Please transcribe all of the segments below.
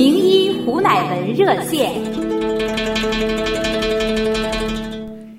名医胡乃文热线。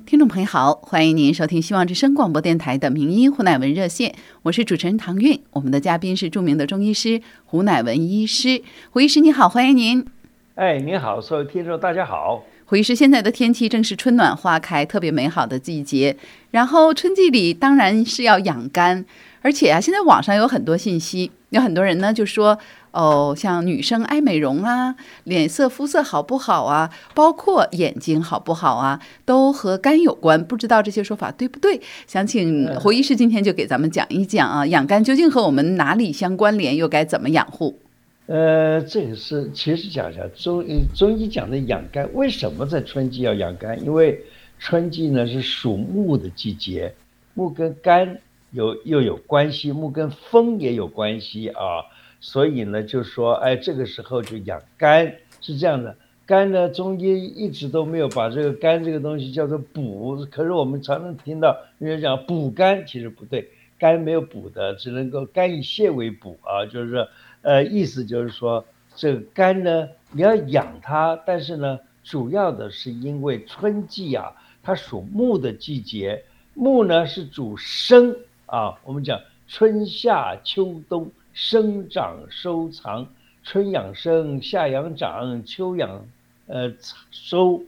听众朋友好，欢迎您收听希望之声广播电台的名医胡乃文热线，我是主持人唐韵，我们的嘉宾是著名的中医师胡乃文医师。胡医师你好，欢迎您。哎，您好，所有听众大家好。胡医师，现在的天气正是春暖花开，特别美好的季节。然后春季里当然是要养肝，而且啊，现在网上有很多信息，有很多人呢就说。哦，像女生爱美容啊，脸色肤色好不好啊，包括眼睛好不好啊，都和肝有关。不知道这些说法对不对？想请胡医师今天就给咱们讲一讲啊，养肝究竟和我们哪里相关联，又该怎么养护？呃，这个是其实讲一下中中医讲的养肝，为什么在春季要养肝？因为春季呢是属木的季节，木跟肝有又有关系，木跟风也有关系啊。所以呢，就说，哎，这个时候就养肝是这样的。肝呢，中医一直都没有把这个肝这个东西叫做补，可是我们常常听到人家讲补肝，其实不对，肝没有补的，只能够肝以泻为补啊，就是说呃，意思就是说，这个肝呢，你要养它，但是呢，主要的是因为春季啊，它属木的季节，木呢是主生啊，我们讲春夏秋冬。生长收藏，春养生，夏养长，秋养呃收，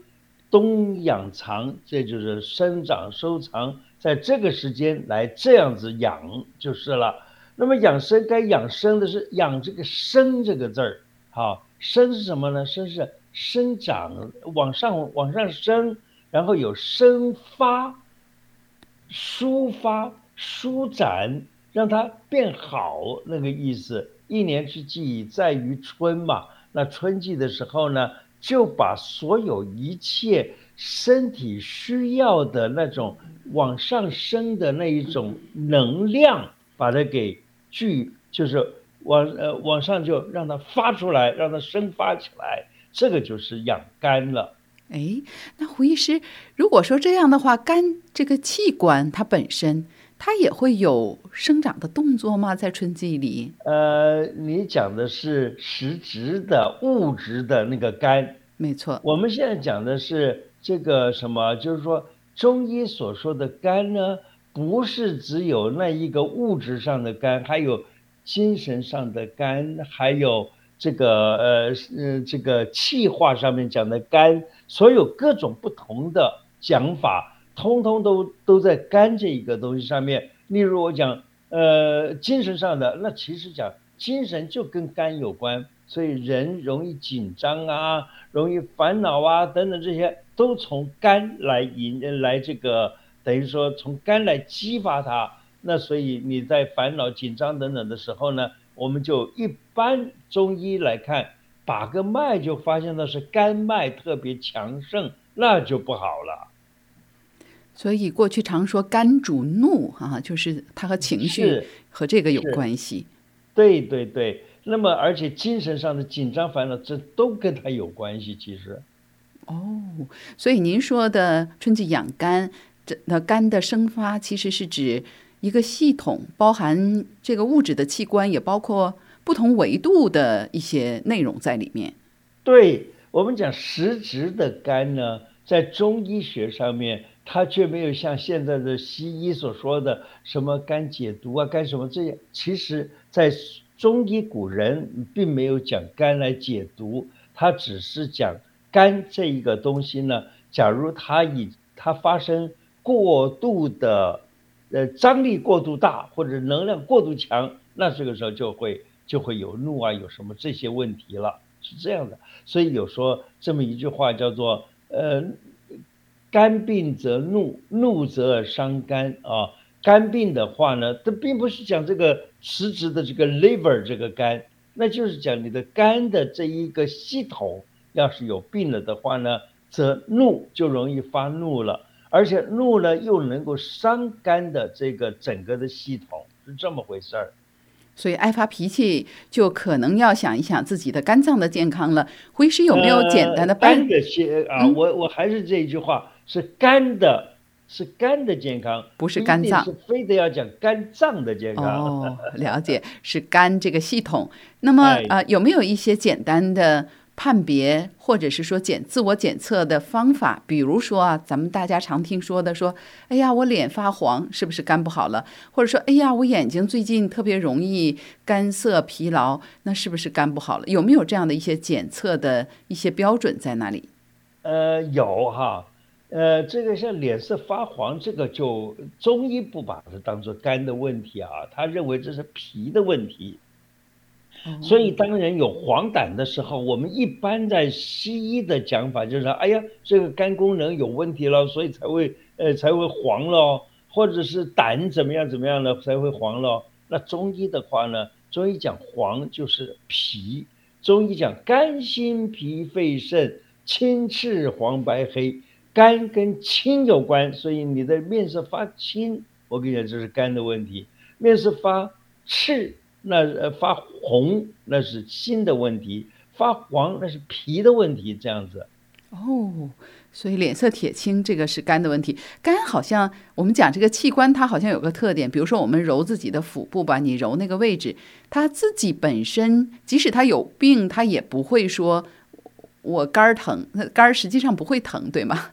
冬养藏，这就是生长收藏，在这个时间来这样子养就是了。那么养生该养生的是养这个生这个字儿，好，生是什么呢？生是生长往上往上升，然后有生发、抒发、舒展。让它变好，那个意思。一年之计在于春嘛，那春季的时候呢，就把所有一切身体需要的那种往上升的那一种能量，把它给聚，就是往呃往上就让它发出来，让它生发起来，这个就是养肝了。哎，那胡医师，如果说这样的话，肝这个器官它本身。它也会有生长的动作吗？在春季里？呃，你讲的是实质的物质的那个肝，没错。我们现在讲的是这个什么？就是说中医所说的肝呢，不是只有那一个物质上的肝，还有精神上的肝，还有这个呃呃这个气化上面讲的肝，所有各种不同的讲法。通通都都在肝这一个东西上面。例如我讲，呃，精神上的，那其实讲精神就跟肝有关，所以人容易紧张啊，容易烦恼啊，等等这些都从肝来引来这个，等于说从肝来激发它。那所以你在烦恼、紧张等等的时候呢，我们就一般中医来看，把个脉就发现的是肝脉特别强盛，那就不好了。所以过去常说肝主怒，哈，就是它和情绪和这个有关系。对对对，那么而且精神上的紧张烦恼，这都跟它有关系。其实，哦，所以您说的春季养肝，这那肝的生发其实是指一个系统，包含这个物质的器官，也包括不同维度的一些内容在里面。对我们讲实质的肝呢，在中医学上面。它却没有像现在的西医所说的什么肝解毒啊，肝什么这些。其实，在中医古人并没有讲肝来解毒，他只是讲肝这一个东西呢。假如它以它发生过度的，呃，张力过度大或者能量过度强，那这个时候就会就会有怒啊，有什么这些问题了，是这样的。所以有说这么一句话叫做，呃。肝病则怒，怒则伤肝啊。肝病的话呢，它并不是讲这个实质的这个 liver 这个肝，那就是讲你的肝的这一个系统，要是有病了的话呢，则怒就容易发怒了，而且怒呢又能够伤肝的这个整个的系统，是这么回事儿。所以爱发脾气，就可能要想一想自己的肝脏的健康了。胡医师有没有简单的肝的些啊？我我还是这一句话。是肝的是肝的健康，不是肝脏，是非得要讲肝脏的健康。哦，了解，是肝这个系统。那么啊，有没有一些简单的？判别或者是说检自我检测的方法，比如说啊，咱们大家常听说的说，哎呀，我脸发黄，是不是肝不好了？或者说，哎呀，我眼睛最近特别容易干涩疲劳，那是不是肝不好了？有没有这样的一些检测的一些标准在哪里？呃，有哈，呃，这个像脸色发黄，这个就中医不把它当做肝的问题啊，他认为这是脾的问题。所以，当人有黄疸的时候，我们一般在西医的讲法就是说，哎呀，这个肝功能有问题了，所以才会呃才会黄了，或者是胆怎么样怎么样了才会黄了。那中医的话呢，中医讲黄就是脾，中医讲肝心脾肺肾青赤黄白黑，肝跟青有关，所以你的面色发青，我跟你讲这是肝的问题；面色发赤。那呃发红那是心的问题，发黄那是脾的问题，这样子。哦，所以脸色铁青这个是肝的问题。肝好像我们讲这个器官，它好像有个特点，比如说我们揉自己的腹部吧，你揉那个位置，它自己本身即使它有病，它也不会说我肝儿疼，那肝儿实际上不会疼，对吗？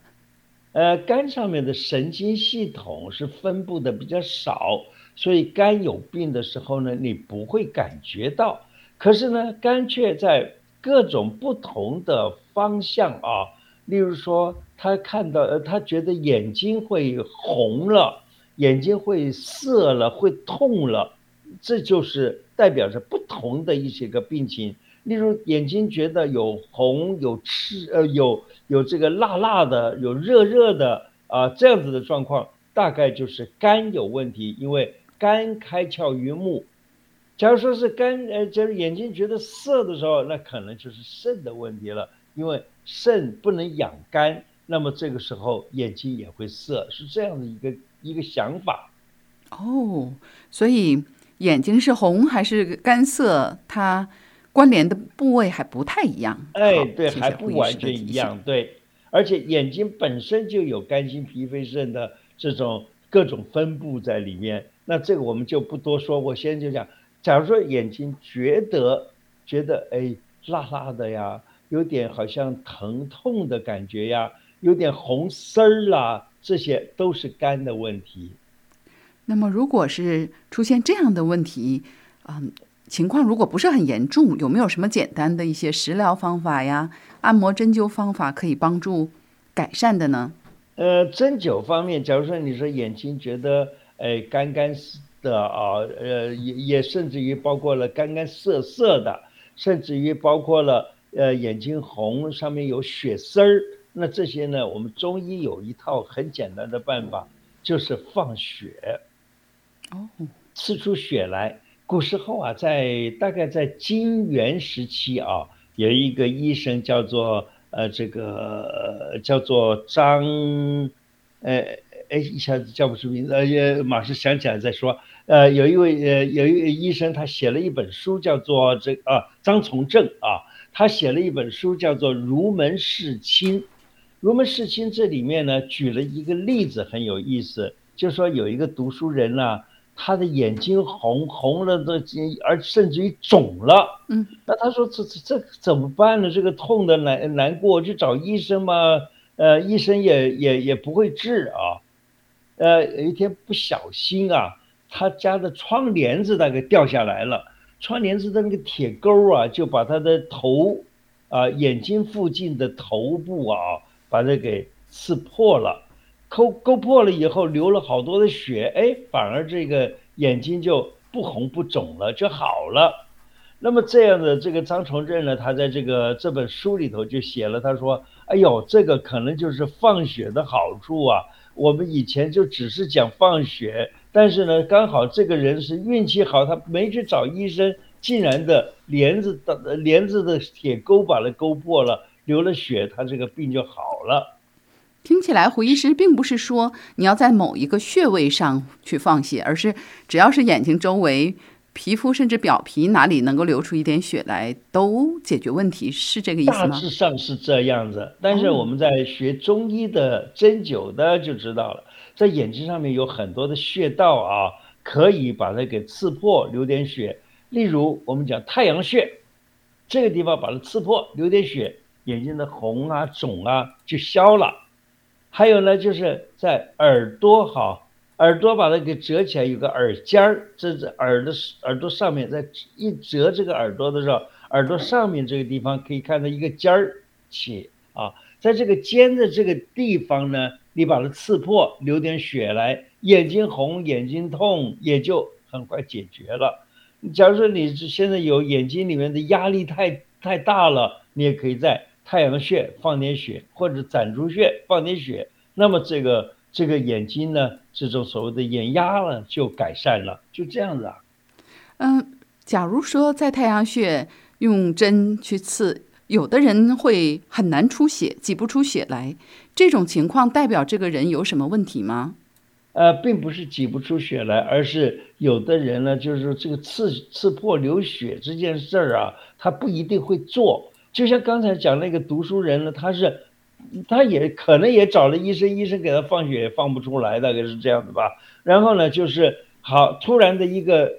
呃，肝上面的神经系统是分布的比较少。所以肝有病的时候呢，你不会感觉到，可是呢，肝却在各种不同的方向啊，例如说，他看到呃，他觉得眼睛会红了，眼睛会涩了，会痛了，这就是代表着不同的一些个病情。例如眼睛觉得有红、有赤、呃，有有这个辣辣的、有热热的啊，这样子的状况，大概就是肝有问题，因为。肝开窍于目，假如说是肝，呃，就是眼睛觉得涩的时候，那可能就是肾的问题了，因为肾不能养肝，那么这个时候眼睛也会涩，是这样的一个一个想法。哦，所以眼睛是红还是干涩，它关联的部位还不太一样。哎，对，还不完全一样，对，而且眼睛本身就有肝心脾肺肾的这种各种分布在里面。那这个我们就不多说，我先就讲，假如说眼睛觉得觉得哎辣辣的呀，有点好像疼痛的感觉呀，有点红丝儿啦，这些都是肝的问题。那么如果是出现这样的问题，嗯，情况如果不是很严重，有没有什么简单的一些食疗方法呀、按摩针灸方法可以帮助改善的呢？呃，针灸方面，假如说你说眼睛觉得。哎，干干的啊，呃，也也甚至于包括了干干涩涩的，甚至于包括了呃眼睛红，上面有血丝儿。那这些呢，我们中医有一套很简单的办法，就是放血，哦，刺出血来。古时候啊，在大概在金元时期啊，有一个医生叫做呃这个叫做张，呃。哎，一下子叫不出名字，呃，也马上想起来再说。呃，有一位呃，有一位医生，他写了一本书，叫做这啊，张从正啊，他写了一本书，叫做《儒门世亲》。《儒门世亲》这里面呢，举了一个例子，很有意思，就说有一个读书人呢，他的眼睛红红了的，而甚至于肿了。嗯，那他说这这这怎么办呢？这个痛的难难过，去找医生嘛？呃，医生也也也不会治啊。呃，有一天不小心啊，他家的窗帘子那个掉下来了，窗帘子的那个铁钩啊，就把他的头，啊，眼睛附近的头部啊，把它给刺破了，抠勾破了以后，流了好多的血，哎，反而这个眼睛就不红不肿了，就好了。那么这样的这个张崇正呢，他在这个这本书里头就写了，他说，哎呦，这个可能就是放血的好处啊。我们以前就只是讲放血，但是呢，刚好这个人是运气好，他没去找医生，竟然的帘子的帘子的铁钩把它勾破了，流了血，他这个病就好了。听起来，胡医师并不是说你要在某一个穴位上去放血，而是只要是眼睛周围。皮肤甚至表皮哪里能够流出一点血来，都解决问题，是这个意思吗？大致上是这样子，但是我们在学中医的针灸的就知道了，在眼睛上面有很多的穴道啊，可以把它给刺破，流点血。例如我们讲太阳穴，这个地方把它刺破，流点血，眼睛的红啊、肿啊就消了。还有呢，就是在耳朵哈，耳朵把它给折起来，有个耳尖儿，这是耳的耳朵上面，在一折这个耳朵的时候，耳朵上面这个地方可以看到一个尖儿起啊，在这个尖的这个地方呢，你把它刺破，流点血来，眼睛红、眼睛痛也就很快解决了。假如说你现在有眼睛里面的压力太太大了，你也可以在太阳穴放点血，或者攒竹穴放点血，那么这个这个眼睛呢，这种所谓的眼压呢就改善了，就这样子啊。嗯，假如说在太阳穴用针去刺，有的人会很难出血，挤不出血来，这种情况代表这个人有什么问题吗？呃，并不是挤不出血来，而是有的人呢，就是这个刺刺破流血这件事儿啊，他不一定会做。就像刚才讲那个读书人呢，他是，他也可能也找了医生，医生给他放血也放不出来，大概是这样子吧。然后呢，就是好突然的一个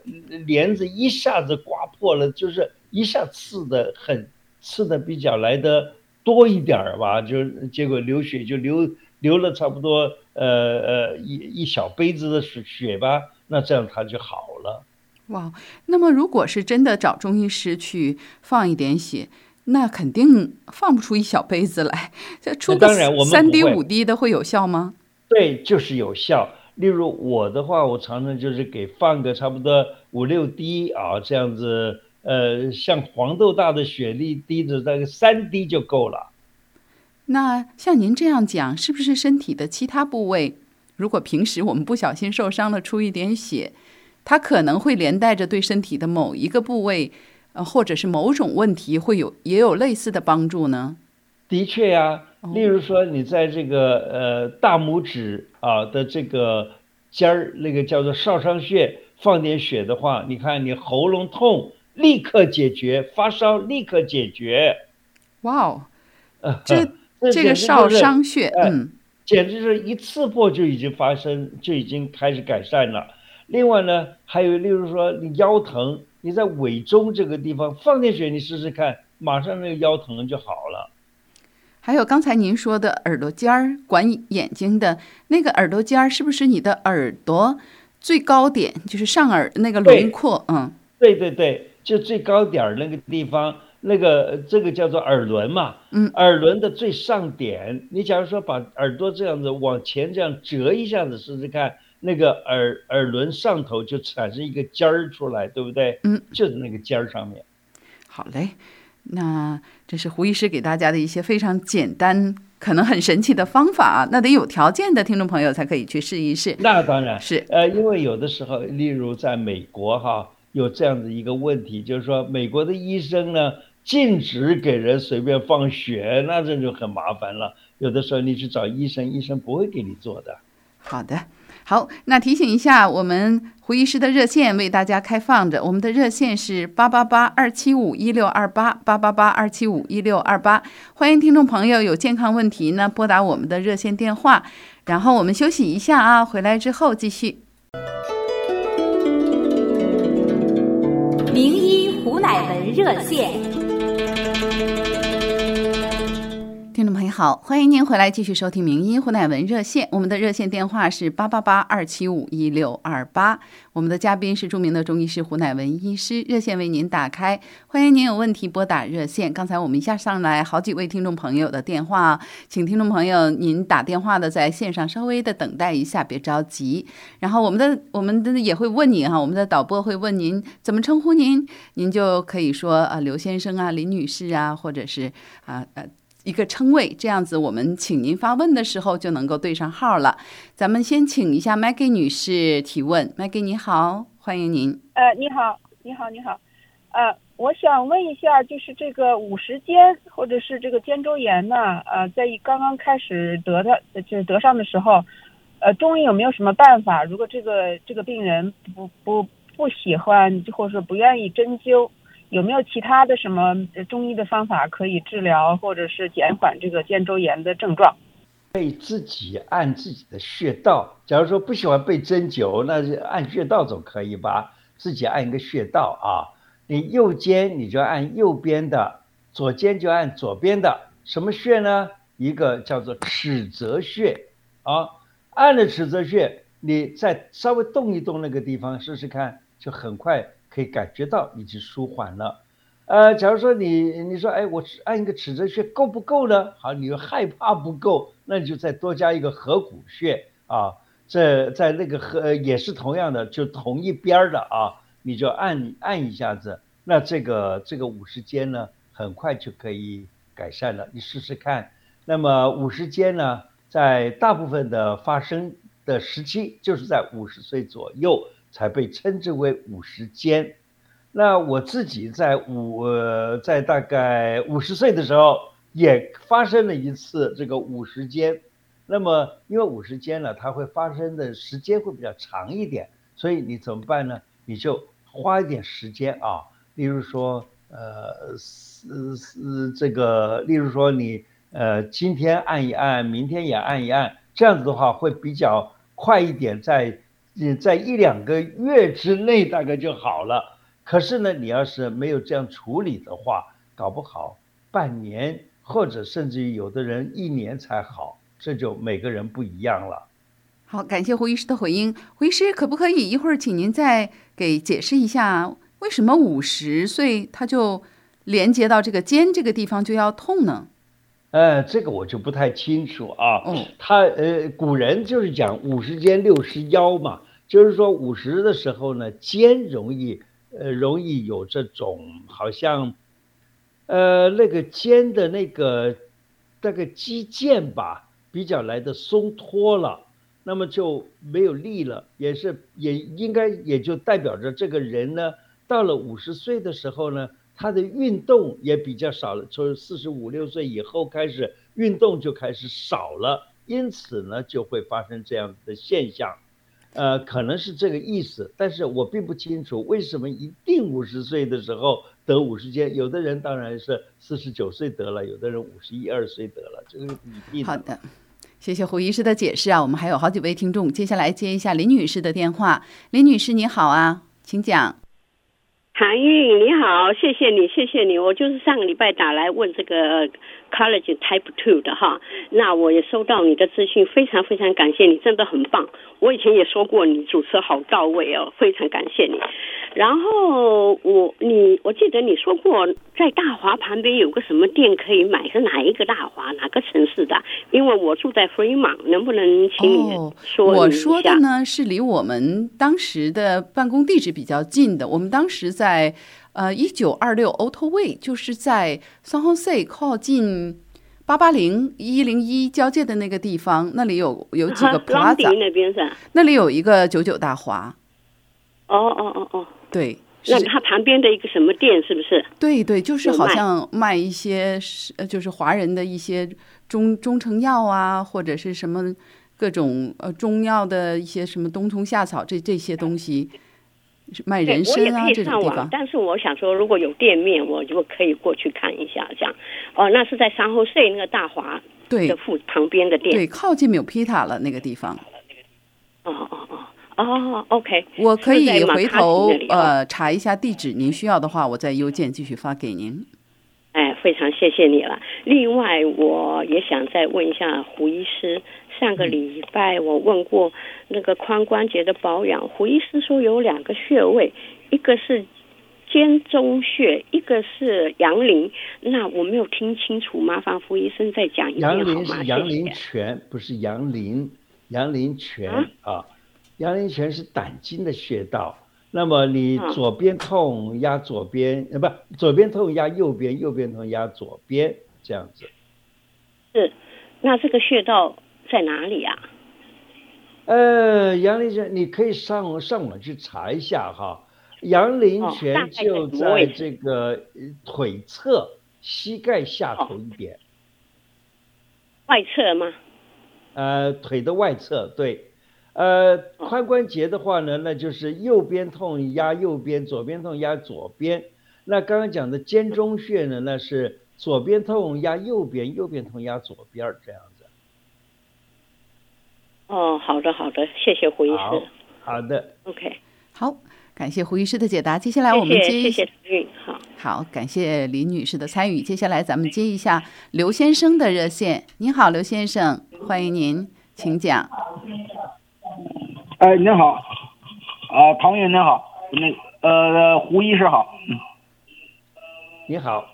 帘子一下子刮破了，就是一下刺的很，刺的比较来的多一点儿吧，就结果流血就流。流了差不多呃呃一一小杯子的血血吧，那这样他就好了。哇，那么如果是真的找中医师去放一点血，那肯定放不出一小杯子来，这出个三滴五滴的会有效吗？对，就是有效。例如我的话，我常常就是给放个差不多五六滴啊，这样子，呃，像黄豆大的雪粒滴的大概三滴就够了。那像您这样讲，是不是身体的其他部位，如果平时我们不小心受伤了，出一点血，它可能会连带着对身体的某一个部位，呃，或者是某种问题会有也有类似的帮助呢？的确呀，例如说你在这个呃大拇指啊的这个尖儿，那个叫做少商穴放点血的话，你看你喉咙痛立刻解决，发烧立刻解决。哇哦，这。这个少商穴，嗯，简直是一刺破就已经发生，就已经开始改善了。另外呢，还有例如说你腰疼，你在尾中这个地方放点血，你试试看，马上那个腰疼就好了。还有刚才您说的耳朵尖儿管眼睛的那个耳朵尖儿，是不是你的耳朵最高点，就是上耳那个轮廓？嗯，对对对，就最高点儿那个地方。那个这个叫做耳轮嘛，嗯，耳轮的最上点，你假如说把耳朵这样子往前这样折一下子试试看，那个耳耳轮上头就产生一个尖儿出来，对不对？嗯，就是那个尖儿上面。好嘞，那这是胡医师给大家的一些非常简单、可能很神奇的方法，那得有条件的听众朋友才可以去试一试。那当然是，呃，因为有的时候，例如在美国哈，有这样的一个问题，就是说美国的医生呢。禁止给人随便放血，那这就很麻烦了。有的时候你去找医生，医生不会给你做的。好的，好，那提醒一下，我们胡医师的热线为大家开放着，我们的热线是八八八二七五一六二八八八八二七五一六二八，欢迎听众朋友有健康问题呢拨打我们的热线电话。然后我们休息一下啊，回来之后继续。名医胡乃文热线。好，欢迎您回来继续收听《名医胡乃文热线》，我们的热线电话是八八八二七五一六二八。我们的嘉宾是著名的中医师胡乃文医师，热线为您打开，欢迎您有问题拨打热线。刚才我们一下上来好几位听众朋友的电话，请听众朋友您打电话的在线上稍微的等待一下，别着急。然后我们的我们的也会问您哈，我们的导播会问您怎么称呼您，您就可以说啊刘先生啊林女士啊，或者是啊呃。一个称谓，这样子我们请您发问的时候就能够对上号了。咱们先请一下 Maggie 女士提问，Maggie 你好，欢迎您。呃，你好，你好，你好。呃，我想问一下，就是这个五十肩或者是这个肩周炎呢？呃，在刚刚开始得的，就是得上的时候，呃，中医有没有什么办法？如果这个这个病人不不不喜欢，或者说不愿意针灸？有没有其他的什么中医的方法可以治疗或者是减缓这个肩周炎的症状？可以自己按自己的穴道。假如说不喜欢被针灸，那就按穴道总可以吧？自己按一个穴道啊，你右肩你就按右边的，左肩就按左边的。什么穴呢？一个叫做尺泽穴啊，按了尺泽穴，你再稍微动一动那个地方试试看，就很快可以感觉到已经舒缓了。呃，假如说你你说哎，我按一个尺泽穴够不够呢？好，你又害怕不够，那你就再多加一个合谷穴啊，这在那个合也是同样的，就同一边的啊，你就按按一下子，那这个这个五十肩呢，很快就可以改善了，你试试看。那么五十肩呢，在大部分的发生的时期，就是在五十岁左右才被称之为五十肩。那我自己在五呃在大概五十岁的时候，也发生了一次这个五十肩。那么因为五十肩呢，它会发生的时间会比较长一点，所以你怎么办呢？你就花一点时间啊，例如说，呃，是是这个，例如说你。呃，今天按一按，明天也按一按，这样子的话会比较快一点，在你在一两个月之内大概就好了。可是呢，你要是没有这样处理的话，搞不好半年或者甚至于有的人一年才好，这就每个人不一样了。好，感谢胡医师的回应。胡医师，可不可以一会儿请您再给解释一下，为什么五十岁他就连接到这个肩这个地方就要痛呢？呃，这个我就不太清楚啊。嗯，他呃，古人就是讲五十肩六十腰嘛，就是说五十的时候呢，肩容易呃容易有这种好像，呃那个肩的那个那个肌腱吧，比较来的松脱了，那么就没有力了，也是也应该也就代表着这个人呢，到了五十岁的时候呢。他的运动也比较少了，从四十五六岁以后开始运动就开始少了，因此呢就会发生这样的现象，呃，可能是这个意思，但是我并不清楚为什么一定五十岁的时候得五十肩，有的人当然是四十九岁得了，有的人五十一二岁得了，这个不一定。好的，谢谢胡医师的解释啊，我们还有好几位听众，接下来接一下林女士的电话，林女士你好啊，请讲。韩韵你好，谢谢你，谢谢你。我就是上个礼拜打来问这个 College Type Two 的哈，那我也收到你的资讯，非常非常感谢你，真的很棒。我以前也说过，你主持好到位哦，非常感谢你。然后我你我记得你说过，在大华旁边有个什么店可以买，是哪一个大华？哪个城市的？因为我住在 Fremont，能不能请你说我说的呢是离我们当时的办公地址比较近的。我们当时在呃一九二六 Auto Way，就是在 San Jose 靠近八八零一零一交界的那个地方，那里有有几个 Plaza，那边是？那里有一个九九大华。哦哦哦哦。对，那它旁边的一个什么店是不是？对对，就是好像卖一些是呃，就是华人的一些中中成药啊，或者是什么各种呃中药的一些什么冬虫夏草这这些东西，卖人参啊这种地方。但是我想说，如果有店面，我就可以过去看一下。这样哦，那是在三后税那个大华对的附旁边的店，对，靠近纽皮塔了那个地方。哦哦哦。哦，OK，我可以回头呃查一下地址，您需要的话，我再邮件继续发给您。哎，非常谢谢你了。另外，我也想再问一下胡医师，上个礼拜我问过那个髋关节的保养，胡医师说有两个穴位，一个是肩中穴，一个是阳陵。那我没有听清楚，麻烦胡医生再讲一遍好吗？阳陵是阳陵泉，不是阳陵，阳陵泉啊。阳陵泉是胆经的穴道，那么你左边痛压左边，呃，不，左边痛压右边，右边痛压左边，这样子。是，那这个穴道在哪里啊？呃，阳陵泉你可以上上网去查一下哈。杨林泉就在这个腿侧膝盖下头一点。外侧吗？呃，腿的外侧，对。呃，髋关节的话呢，那就是右边痛压右边，左边痛压左边。那刚刚讲的肩中穴呢，那是左边痛压右边，右边痛压左边这样子。哦，好的好的，谢谢胡医师。好的，OK，好，感谢胡医师的解答。接下来我们谢谢接谢谢云好。好，感谢李女士的参与。接下来咱们接一下刘先生的热线。您好，刘先生，欢迎您，请讲。哎，您好，啊，唐云您好，那呃，胡医师好，嗯你好，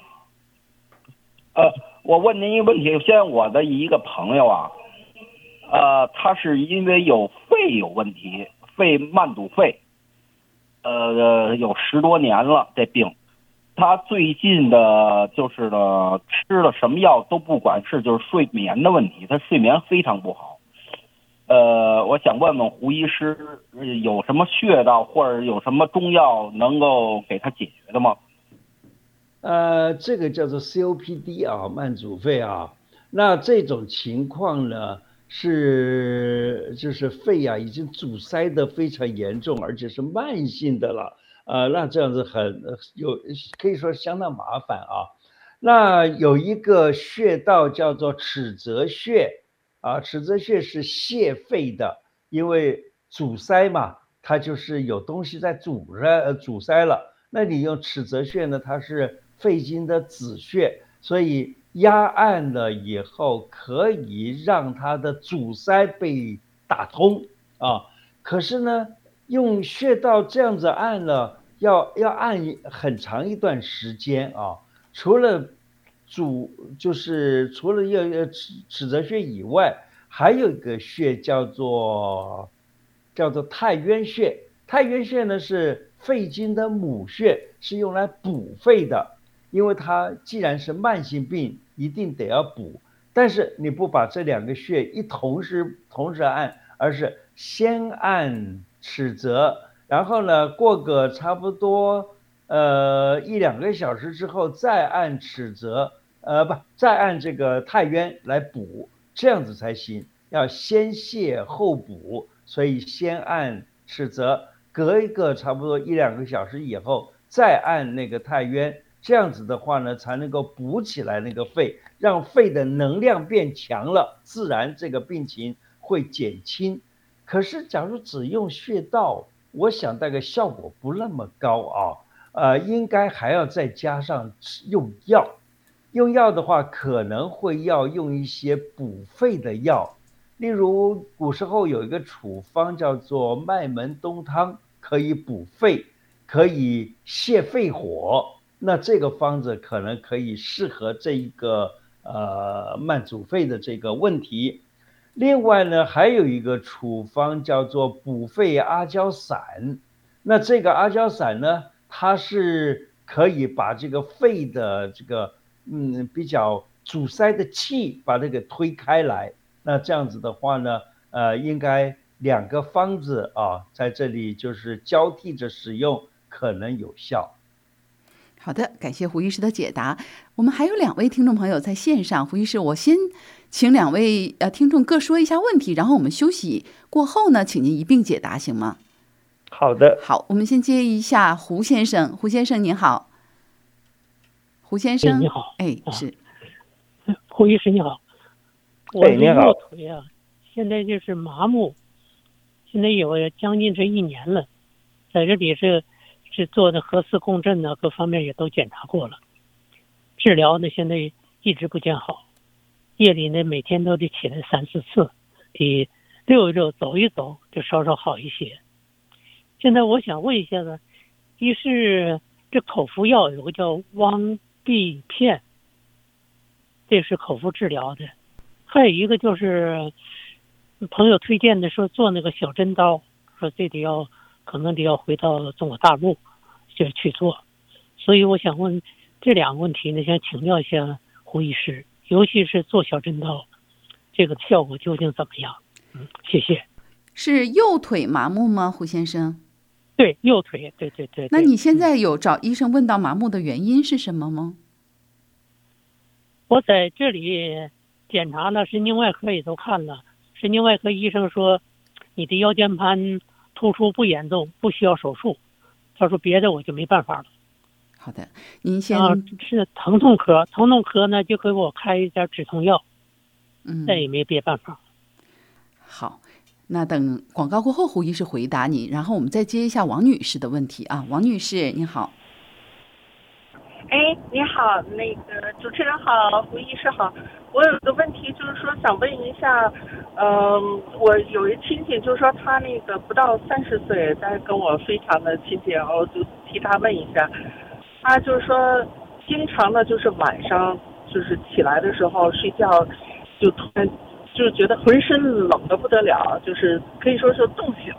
呃，我问您一个问题，现在我的一个朋友啊，呃，他是因为有肺有问题，肺慢阻肺，呃，有十多年了这病，他最近的就是呢吃了什么药都不管事，就是睡眠的问题，他睡眠非常不好。呃，我想问问胡医师，有什么穴道或者有什么中药能够给他解决的吗？呃，这个叫做 COPD 啊，慢阻肺啊。那这种情况呢，是就是肺啊已经阻塞的非常严重，而且是慢性的了。呃，那这样子很有可以说相当麻烦啊。那有一个穴道叫做尺泽穴啊，尺泽穴是泻肺的，因为阻塞嘛，它就是有东西在阻塞呃阻塞了。那你用尺泽穴呢，它是肺经的子穴，所以压按了以后，可以让它的阻塞被打通啊。可是呢，用穴道这样子按了，要要按很长一段时间啊。除了主就是除了要要尺尺泽穴以外，还有一个穴叫做叫做太渊穴。太渊穴呢是肺经的母穴，是用来补肺的。因为它既然是慢性病，一定得要补。但是你不把这两个穴一同时同时按，而是先按尺泽，然后呢过个差不多呃一两个小时之后再按尺泽，呃不再按这个太渊来补，这样子才行。要先泻后补，所以先按尺泽，隔一个差不多一两个小时以后再按那个太渊。这样子的话呢，才能够补起来那个肺，让肺的能量变强了，自然这个病情会减轻。可是，假如只用穴道，我想大概效果不那么高啊。呃，应该还要再加上用药。用药的话，可能会要用一些补肺的药，例如古时候有一个处方叫做麦门冬汤，可以补肺，可以泻肺火。那这个方子可能可以适合这一个呃慢阻肺的这个问题。另外呢，还有一个处方叫做补肺阿胶散。那这个阿胶散呢，它是可以把这个肺的这个嗯比较阻塞的气把它给推开来。那这样子的话呢，呃，应该两个方子啊在这里就是交替着使用，可能有效。好的，感谢胡医师的解答。我们还有两位听众朋友在线上，胡医师，我先请两位呃听众各说一下问题，然后我们休息过后呢，请您一并解答，行吗？好的，好，我们先接一下胡先生。胡先生您好，胡先生，你好，哎，啊是胡医师你好，我的右腿啊，现在就是麻木，现在有将近这一年了，在这里是是做的核磁共振呢，各方面也都检查过了，治疗呢现在一直不见好，夜里呢每天都得起来三四次，得溜一溜走一走，就稍稍好一些。现在我想问一下子，一是这口服药有个叫汪必片。这是口服治疗的，还有一个就是朋友推荐的，说做那个小针刀，说这得要可能得要回到中国大陆就去做，所以我想问这两个问题呢，想请教一下胡医师，尤其是做小针刀，这个效果究竟怎么样？嗯，谢谢。是右腿麻木吗？胡先生，对，右腿，对对对。对那你现在有找医生问到麻木的原因是什么吗？我在这里检查了，神经外科也都看了，神经外科医生说你的腰间盘突出不严重，不需要手术。他说别的我就没办法了。好的，您先啊，是疼痛科，疼痛科呢就给我开一点止痛药，嗯，再也没别办法。好，那等广告过后，胡医师回答你，然后我们再接一下王女士的问题啊。王女士，你好。哎，你好，那个主持人好，胡医师好。我有个问题，就是说想问一下，嗯，我有一亲戚，就是说他那个不到三十岁，但是跟我非常的亲切，然后就替他问一下，他就是说经常的，就是晚上就是起来的时候睡觉，就突然就是觉得浑身冷的不得了，就是可以说是冻醒。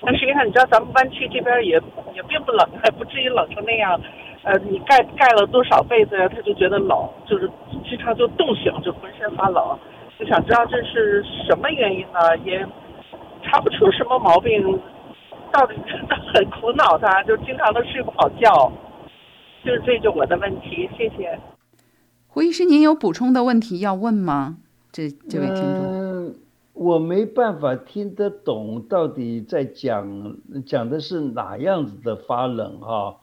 但实际上你知道咱们湾区这边也也并不冷，还不至于冷成那样。呃，你盖盖了多少被子呀？他就觉得冷，就是经常就冻醒，就浑身发冷，就想知道这是什么原因呢？也查不出什么毛病，到底真的很苦恼，他就经常都睡不好觉，就是这就我的问题。谢谢。胡医师，您有补充的问题要问吗？这这位听众，嗯，我没办法听得懂到底在讲讲的是哪样子的发冷哈。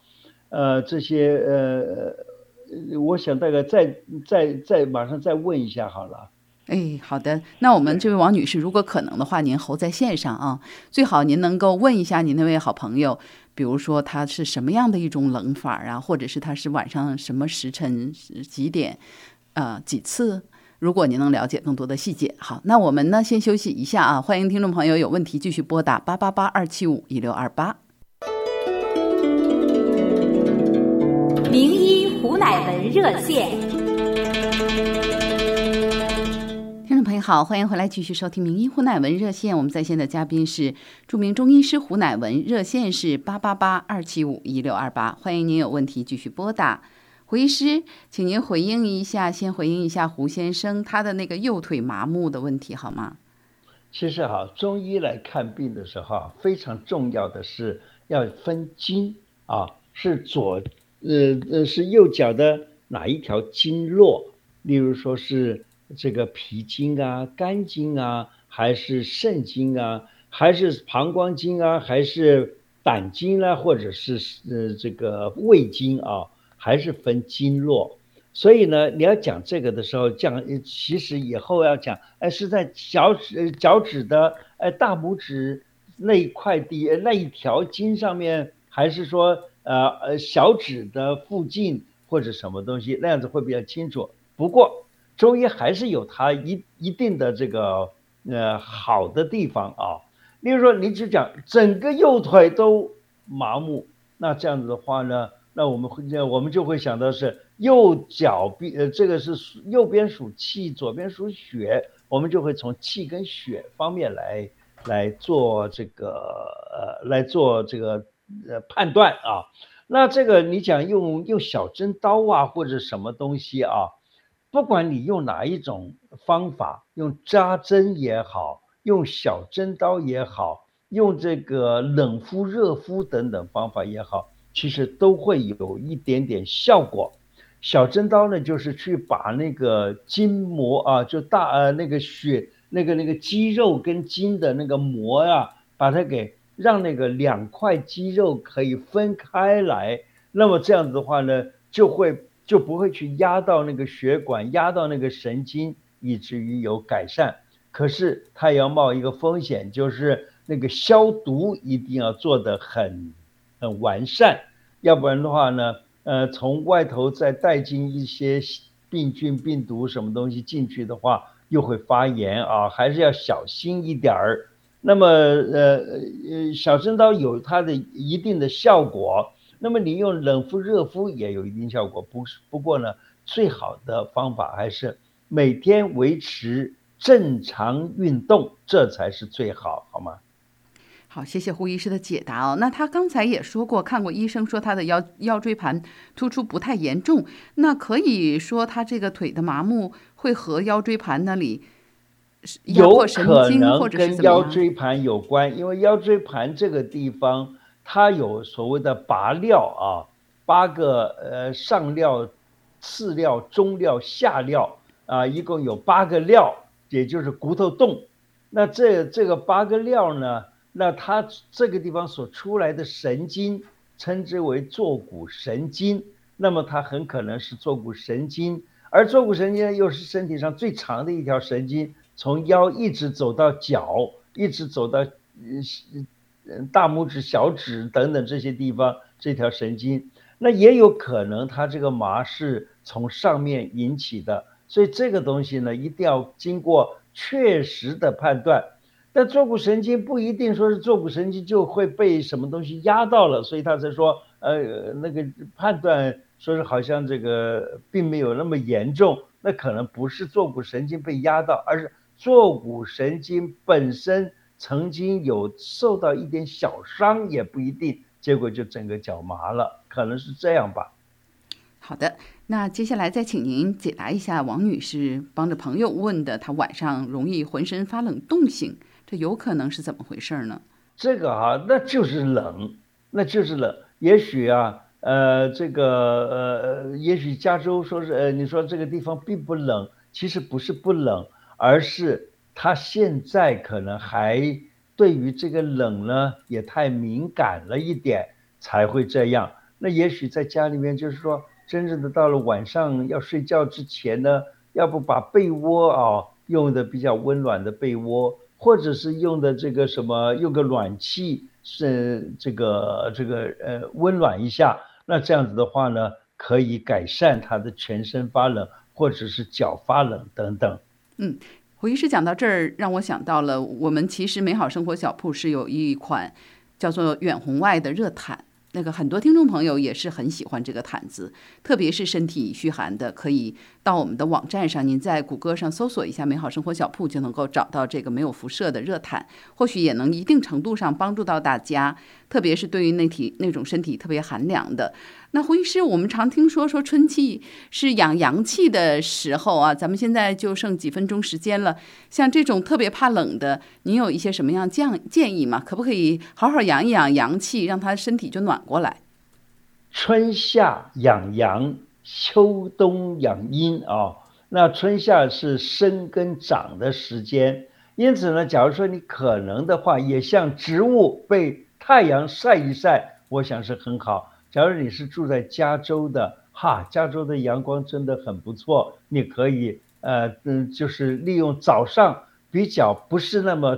呃，这些呃，我想大概再再再马上再问一下好了。哎，好的，那我们这位王女士，如果可能的话，您候在线上啊，最好您能够问一下您那位好朋友，比如说他是什么样的一种冷法啊，或者是他是晚上什么时辰几点，呃几次？如果您能了解更多的细节，好，那我们呢先休息一下啊，欢迎听众朋友有问题继续拨打八八八二七五一六二八。名医胡乃文热线，听众朋友好，欢迎回来继续收听名医胡乃文热线。我们在线的嘉宾是著名中医师胡乃文，热线是八八八二七五一六二八。欢迎您有问题继续拨打。胡医师，请您回应一下，先回应一下胡先生他的那个右腿麻木的问题好吗？其实哈，中医来看病的时候，非常重要的是要分经啊，是左。呃呃，是右脚的哪一条经络？例如说是这个脾经啊、肝经啊，还是肾经啊，还是膀胱经啊，还是胆经啊，或者是呃这个胃经啊，还是分经络。所以呢，你要讲这个的时候，讲其实以后要讲，哎，是在脚趾脚趾的哎大拇指那一块地那一条筋上面，还是说？呃呃，小指的附近或者什么东西，那样子会比较清楚。不过中医还是有它一一定的这个呃好的地方啊。例如说，你只讲整个右腿都麻木，那这样子的话呢，那我们会我们就会想到是右脚臂呃这个是右边属气，左边属血，我们就会从气跟血方面来来做这个呃来做这个。呃，判断啊，那这个你讲用用小针刀啊，或者什么东西啊，不管你用哪一种方法，用扎针也好，用小针刀也好，用这个冷敷、热敷等等方法也好，其实都会有一点点效果。小针刀呢，就是去把那个筋膜啊，就大呃那个血那个那个肌肉跟筋的那个膜呀，把它给。让那个两块肌肉可以分开来，那么这样子的话呢，就会就不会去压到那个血管，压到那个神经，以至于有改善。可是它要冒一个风险，就是那个消毒一定要做得很很完善，要不然的话呢，呃，从外头再带进一些病菌、病毒什么东西进去的话，又会发炎啊，还是要小心一点儿。那么，呃呃，小针刀有它的一定的效果。那么你用冷敷、热敷也有一定效果。不是，不过呢，最好的方法还是每天维持正常运动，这才是最好，好吗？好，谢谢胡医师的解答哦。那他刚才也说过，看过医生说他的腰腰椎盘突出不太严重，那可以说他这个腿的麻木会和腰椎盘那里。有可能跟腰椎盘有关，因为腰椎盘这个地方它有所谓的拔料啊，八个呃上料、次料、中料、下料啊，一共有八个料，也就是骨头洞。那这这个八个料呢，那它这个地方所出来的神经称之为坐骨神经，那么它很可能是坐骨神经，而坐骨神经又是身体上最长的一条神经。从腰一直走到脚，一直走到嗯大拇指、小指等等这些地方这条神经。那也有可能它这个麻是从上面引起的，所以这个东西呢，一定要经过确实的判断。但坐骨神经不一定说是坐骨神经就会被什么东西压到了，所以他才说，呃，那个判断说是好像这个并没有那么严重，那可能不是坐骨神经被压到，而是坐骨神经本身曾经有受到一点小伤，也不一定，结果就整个脚麻了，可能是这样吧。好的，那接下来再请您解答一下王女士帮着朋友问的，她晚上容易浑身发冷冻醒。这有可能是怎么回事呢？这个啊，那就是冷，那就是冷。也许啊，呃，这个呃，也许加州说是呃，你说这个地方并不冷，其实不是不冷，而是他现在可能还对于这个冷呢也太敏感了一点，才会这样。那也许在家里面，就是说，真正的到了晚上要睡觉之前呢，要不把被窝啊用的比较温暖的被窝。或者是用的这个什么，用个暖气是这个这个呃温暖一下，那这样子的话呢，可以改善他的全身发冷或者是脚发冷等等。嗯，胡医师讲到这儿，让我想到了我们其实美好生活小铺是有一款叫做远红外的热毯。那个很多听众朋友也是很喜欢这个毯子，特别是身体虚寒的，可以到我们的网站上，您在谷歌上搜索一下“美好生活小铺”，就能够找到这个没有辐射的热毯，或许也能一定程度上帮助到大家，特别是对于那体那种身体特别寒凉的。那胡医师，我们常听说说春季是养阳气的时候啊，咱们现在就剩几分钟时间了。像这种特别怕冷的，您有一些什么样建建议吗？可不可以好好养一养阳气，让他身体就暖过来？春夏养阳，秋冬养阴啊。那春夏是生根长的时间，因此呢，假如说你可能的话，也像植物被太阳晒一晒，我想是很好。假如你是住在加州的，哈，加州的阳光真的很不错，你可以，呃，嗯，就是利用早上比较不是那么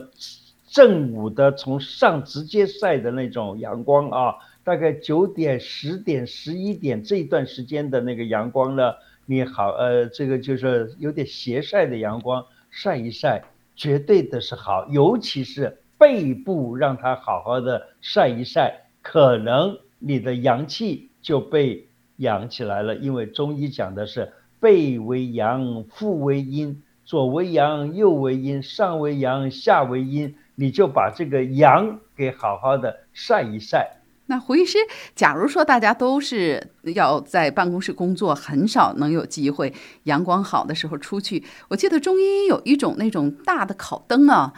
正午的从上直接晒的那种阳光啊，大概九点、十点、十一点这一段时间的那个阳光呢，你好，呃，这个就是有点斜晒的阳光晒一晒，绝对的是好，尤其是背部让它好好的晒一晒，可能。你的阳气就被养起来了，因为中医讲的是背为阳，腹为阴，左为阳，右为阴，上为阳，下为阴，你就把这个阳给好好的晒一晒。那胡医师，假如说大家都是要在办公室工作，很少能有机会阳光好的时候出去，我记得中医有一种那种大的烤灯啊。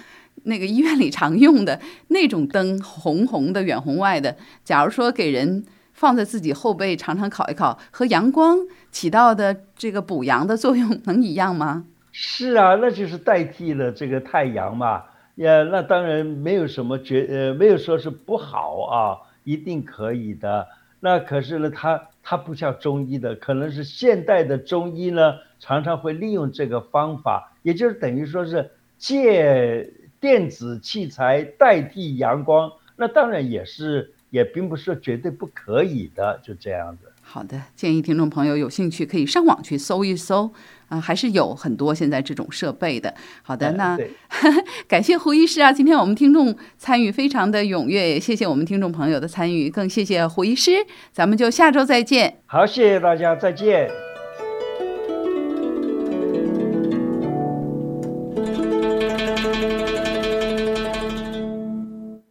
那个医院里常用的那种灯，红红的远红外的。假如说给人放在自己后背，常常烤一烤，和阳光起到的这个补阳的作用能一样吗？是啊，那就是代替了这个太阳嘛。呃，那当然没有什么绝呃，没有说是不好啊，一定可以的。那可是呢，它它不像中医的，可能是现代的中医呢，常常会利用这个方法，也就是等于说是借。电子器材代替阳光，那当然也是，也并不是绝对不可以的，就这样子。好的，建议听众朋友有兴趣可以上网去搜一搜啊，还是有很多现在这种设备的。好的，那 感谢胡医师啊，今天我们听众参与非常的踊跃，也谢谢我们听众朋友的参与，更谢谢胡医师，咱们就下周再见。好，谢谢大家，再见。